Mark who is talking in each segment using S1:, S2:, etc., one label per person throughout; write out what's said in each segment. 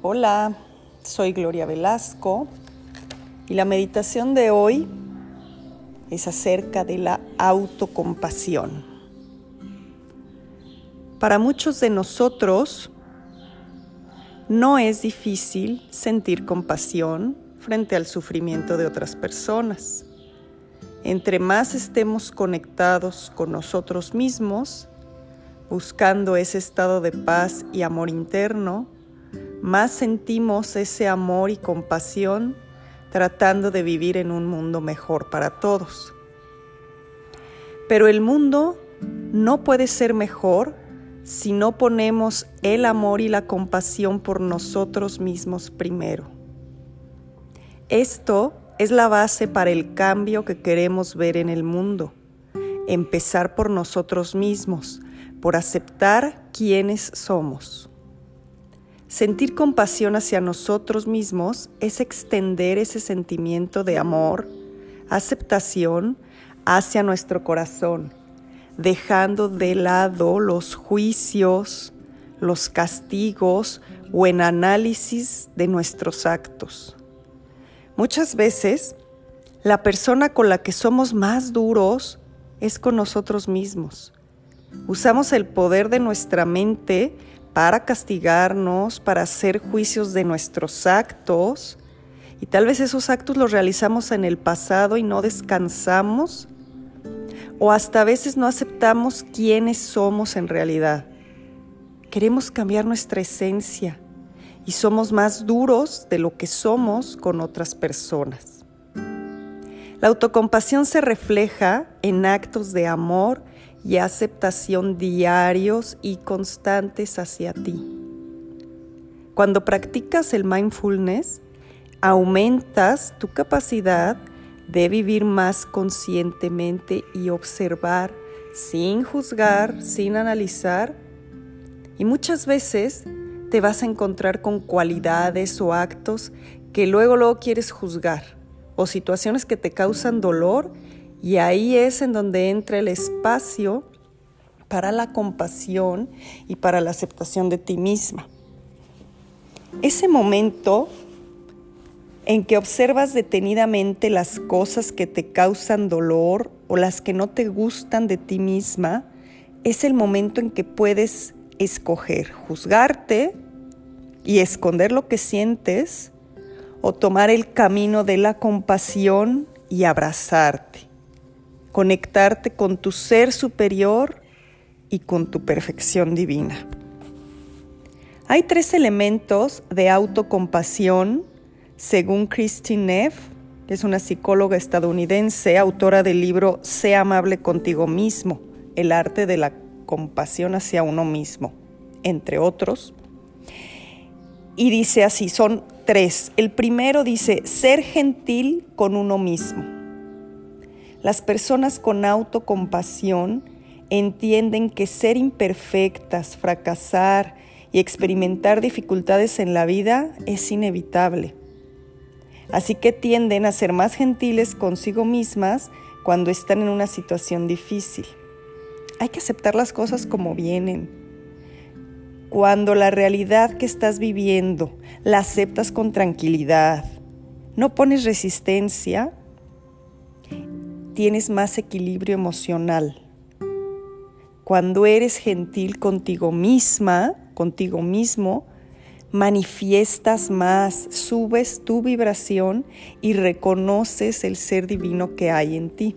S1: Hola, soy Gloria Velasco y la meditación de hoy es acerca de la autocompasión. Para muchos de nosotros no es difícil sentir compasión frente al sufrimiento de otras personas. Entre más estemos conectados con nosotros mismos, buscando ese estado de paz y amor interno, más sentimos ese amor y compasión tratando de vivir en un mundo mejor para todos. Pero el mundo no puede ser mejor si no ponemos el amor y la compasión por nosotros mismos primero. Esto es la base para el cambio que queremos ver en el mundo. Empezar por nosotros mismos, por aceptar quiénes somos. Sentir compasión hacia nosotros mismos es extender ese sentimiento de amor, aceptación hacia nuestro corazón, dejando de lado los juicios, los castigos o en análisis de nuestros actos. Muchas veces, la persona con la que somos más duros es con nosotros mismos. Usamos el poder de nuestra mente para castigarnos, para hacer juicios de nuestros actos. Y tal vez esos actos los realizamos en el pasado y no descansamos. O hasta a veces no aceptamos quiénes somos en realidad. Queremos cambiar nuestra esencia y somos más duros de lo que somos con otras personas. La autocompasión se refleja en actos de amor y aceptación diarios y constantes hacia ti. Cuando practicas el mindfulness, aumentas tu capacidad de vivir más conscientemente y observar sin juzgar, sin analizar. Y muchas veces te vas a encontrar con cualidades o actos que luego luego quieres juzgar o situaciones que te causan dolor y ahí es en donde entra el espacio para la compasión y para la aceptación de ti misma. Ese momento en que observas detenidamente las cosas que te causan dolor o las que no te gustan de ti misma, es el momento en que puedes escoger juzgarte y esconder lo que sientes o tomar el camino de la compasión y abrazarte conectarte con tu ser superior y con tu perfección divina. Hay tres elementos de autocompasión, según Christine Neff, que es una psicóloga estadounidense, autora del libro Sé amable contigo mismo, el arte de la compasión hacia uno mismo, entre otros. Y dice así, son tres. El primero dice, ser gentil con uno mismo. Las personas con autocompasión entienden que ser imperfectas, fracasar y experimentar dificultades en la vida es inevitable. Así que tienden a ser más gentiles consigo mismas cuando están en una situación difícil. Hay que aceptar las cosas como vienen. Cuando la realidad que estás viviendo la aceptas con tranquilidad, no pones resistencia, tienes más equilibrio emocional. Cuando eres gentil contigo misma, contigo mismo, manifiestas más, subes tu vibración y reconoces el ser divino que hay en ti.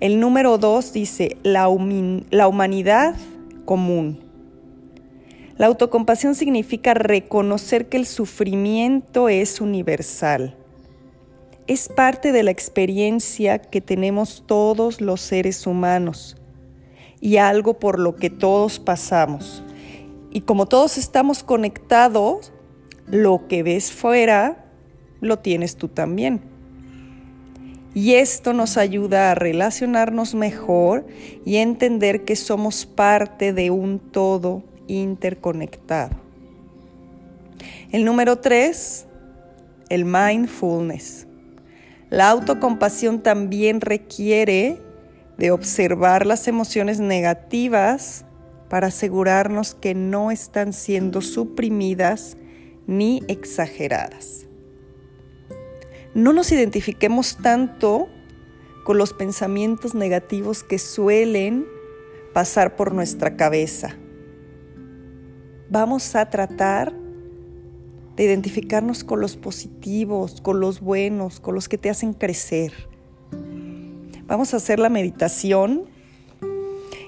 S1: El número dos dice la, humanidad común. La autocompasión significa reconocer que el sufrimiento es universal es parte de la experiencia que tenemos todos los seres humanos y algo por lo que todos pasamos. Y como todos estamos conectados, lo que ves fuera lo tienes tú también. Y esto nos ayuda a relacionarnos mejor y entender que somos parte de un todo interconectado. El número tres, el mindfulness. La autocompasión también requiere de observar las emociones negativas para asegurarnos que no están siendo suprimidas ni exageradas. No nos identifiquemos tanto con los pensamientos negativos que suelen pasar por nuestra cabeza. Vamos a tratar de identificarnos con los positivos, con los buenos, con los que te hacen crecer. Vamos a hacer la meditación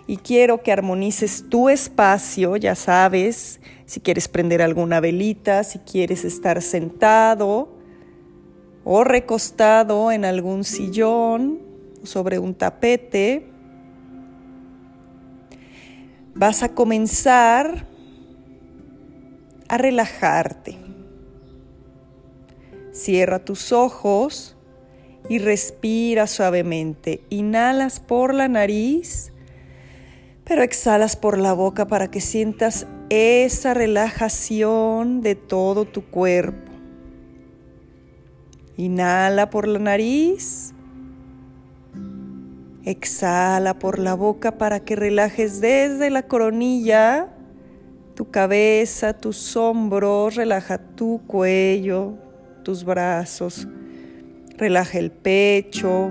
S1: y quiero que armonices tu espacio, ya sabes, si quieres prender alguna velita, si quieres estar sentado o recostado en algún sillón sobre un tapete. Vas a comenzar a relajarte. Cierra tus ojos y respira suavemente. Inhalas por la nariz, pero exhalas por la boca para que sientas esa relajación de todo tu cuerpo. Inhala por la nariz. Exhala por la boca para que relajes desde la coronilla tu cabeza, tus hombros, relaja tu cuello, tus brazos, relaja el pecho,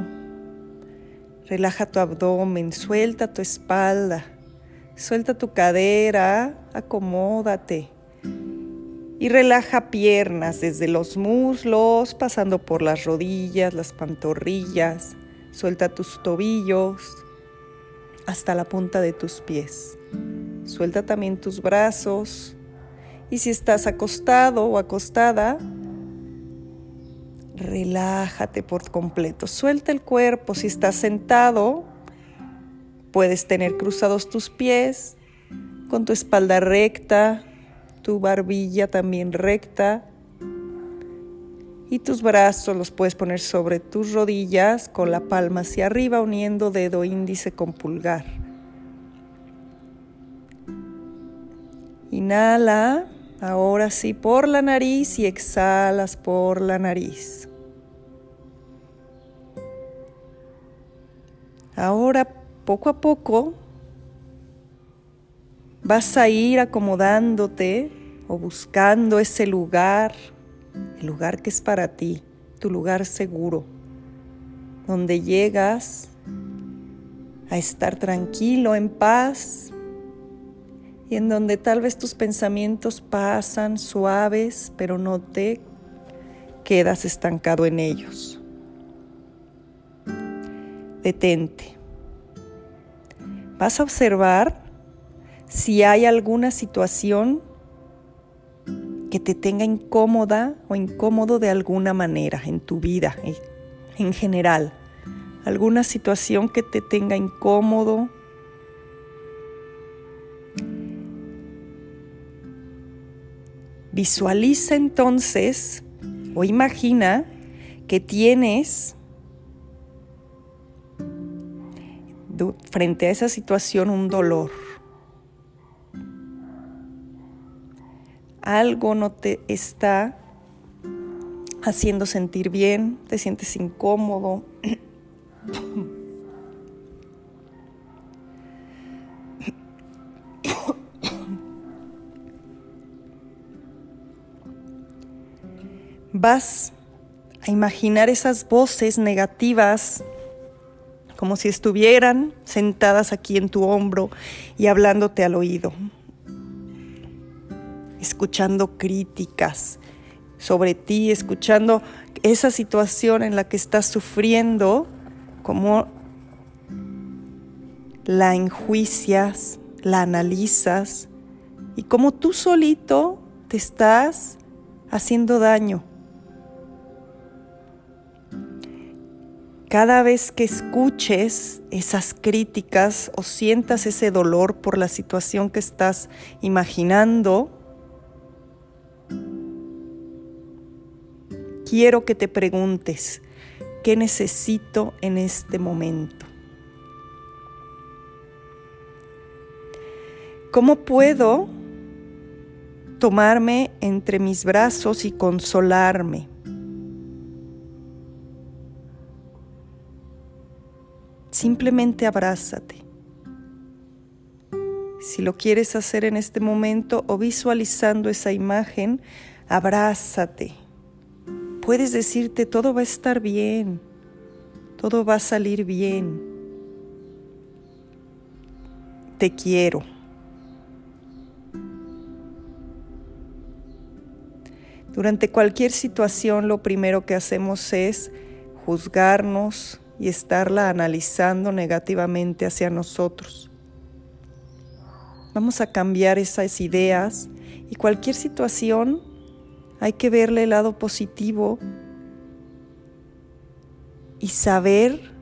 S1: relaja tu abdomen, suelta tu espalda, suelta tu cadera, acomódate. Y relaja piernas desde los muslos, pasando por las rodillas, las pantorrillas, suelta tus tobillos hasta la punta de tus pies. Suelta también tus brazos. Y si estás acostado o acostada, relájate por completo. Suelta el cuerpo. Si estás sentado, puedes tener cruzados tus pies con tu espalda recta, tu barbilla también recta. Y tus brazos los puedes poner sobre tus rodillas con la palma hacia arriba uniendo dedo índice con pulgar. Inhala, ahora sí por la nariz y exhalas por la nariz. Ahora, poco a poco, vas a ir acomodándote o buscando ese lugar, el lugar que es para ti, tu lugar seguro, donde llegas a estar tranquilo, en paz, y en donde tal vez tus pensamientos pasan suaves, pero no te quedas estancado en ellos detente. Vas a observar si hay alguna situación que te tenga incómoda o incómodo de alguna manera en tu vida, eh, en general. Alguna situación que te tenga incómodo. Visualiza entonces o imagina que tienes frente a esa situación un dolor. Algo no te está haciendo sentir bien, te sientes incómodo. Vas a imaginar esas voces negativas como si estuvieran sentadas aquí en tu hombro y hablándote al oído, escuchando críticas sobre ti, escuchando esa situación en la que estás sufriendo, como la enjuicias, la analizas y como tú solito te estás haciendo daño. Cada vez que escuches esas críticas o sientas ese dolor por la situación que estás imaginando, quiero que te preguntes, ¿qué necesito en este momento? ¿Cómo puedo tomarme entre mis brazos y consolarme? Simplemente abrázate. Si lo quieres hacer en este momento o visualizando esa imagen, Abrázate. Puedes decirte, todo va a estar bien, todo va a salir bien. Te quiero. Durante cualquier situación lo primero que hacemos es juzgarnos y estarla analizando negativamente hacia nosotros. Vamos a cambiar esas ideas y cualquier situación hay que verle el lado positivo y saber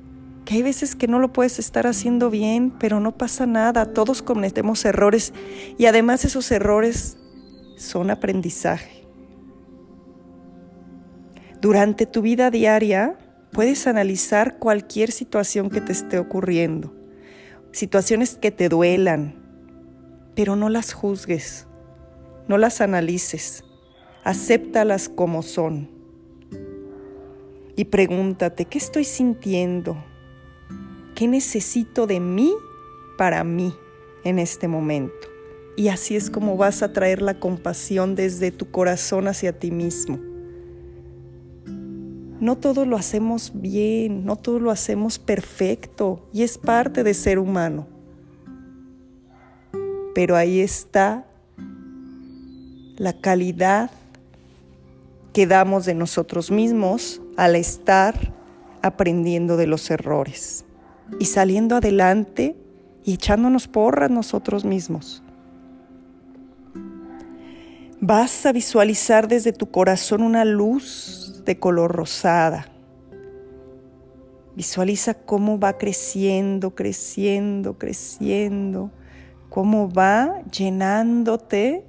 S1: que hay veces que no lo puedes estar haciendo bien, pero no pasa nada, todos cometemos errores y además esos errores son aprendizaje. Durante tu vida diaria puedes analizar cualquier situación que te esté ocurriendo, situaciones que te duelan, pero no las juzgues, no las analices, acéptalas como son. Y pregúntate, ¿qué estoy sintiendo? ¿Qué necesito de mí para mí en este momento? Y así es como vas a traer la compasión desde tu corazón hacia ti mismo. No todo lo hacemos bien, no todo lo hacemos perfecto y es parte de ser humano. Pero ahí está la calidad que damos de nosotros mismos al estar aprendiendo de los errores y saliendo adelante y echándonos porras nosotros mismos. Vas a visualizar desde tu corazón una de color rosada. Visualiza cómo va creciendo, creciendo, creciendo, cómo va llenándote,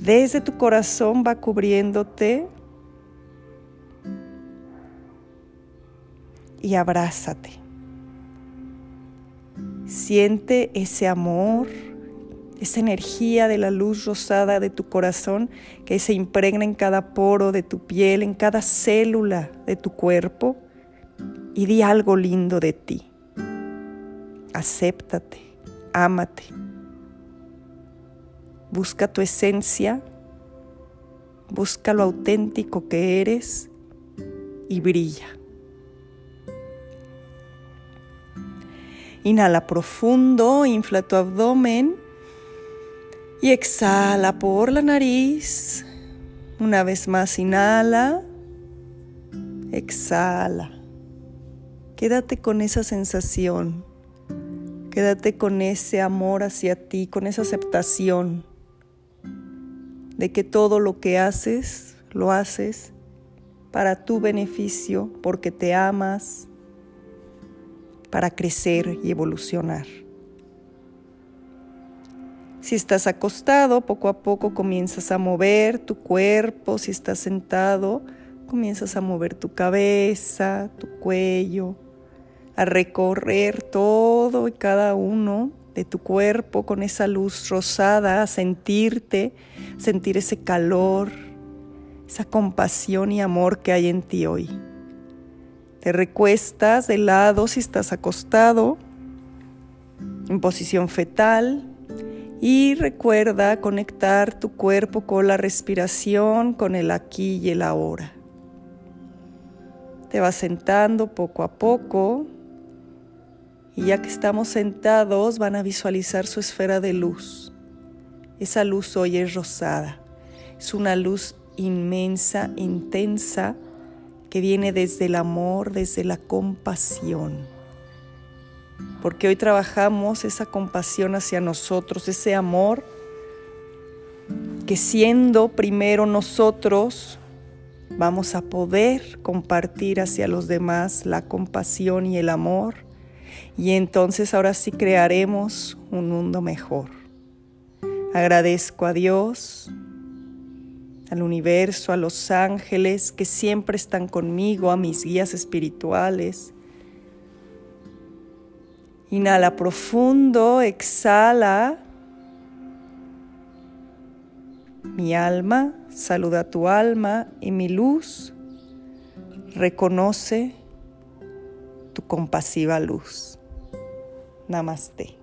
S1: desde tu corazón va cubriéndote y abrázate. Siente ese amor esa energía de la luz rosada de tu corazón que se impregna en cada poro de tu piel, en cada célula de tu cuerpo y di algo lindo de ti. Acéptate, ámate. Busca tu esencia, busca lo auténtico que eres y brilla. Inhala profundo, infla tu abdomen y exhala por la nariz. Una vez más, inhala. Exhala. Quédate con esa sensación. Quédate con ese amor hacia ti, con esa aceptación de que todo lo que haces, lo haces para tu beneficio, porque te amas, para crecer y evolucionar. Si estás acostado, poco a poco comienzas a mover tu cuerpo. Si estás sentado, comienzas a mover tu cabeza, tu cuello, a recorrer todo y cada uno de tu cuerpo con esa luz rosada, a sentirte, sentir ese calor, esa compasión y amor que hay en ti hoy. Te recuestas de lado si estás acostado, en posición fetal, y recuerda conectar tu cuerpo con la respiración, con el aquí y el ahora. Te vas sentando poco a poco y ya que estamos sentados van a visualizar su esfera de luz. Esa luz hoy es rosada. Es una luz inmensa, intensa, que viene desde el amor, desde la compasión porque hoy trabajamos esa compasión hacia nosotros, ese amor que siendo primero nosotros vamos a poder compartir hacia los demás la compasión y el amor y entonces ahora sí crearemos un mundo mejor. Agradezco a Dios, al universo, a los ángeles que siempre están conmigo, a mis guías espirituales, Inhala profundo, exhala. Mi alma, saluda tu alma y mi luz reconoce tu compasiva luz. Namaste.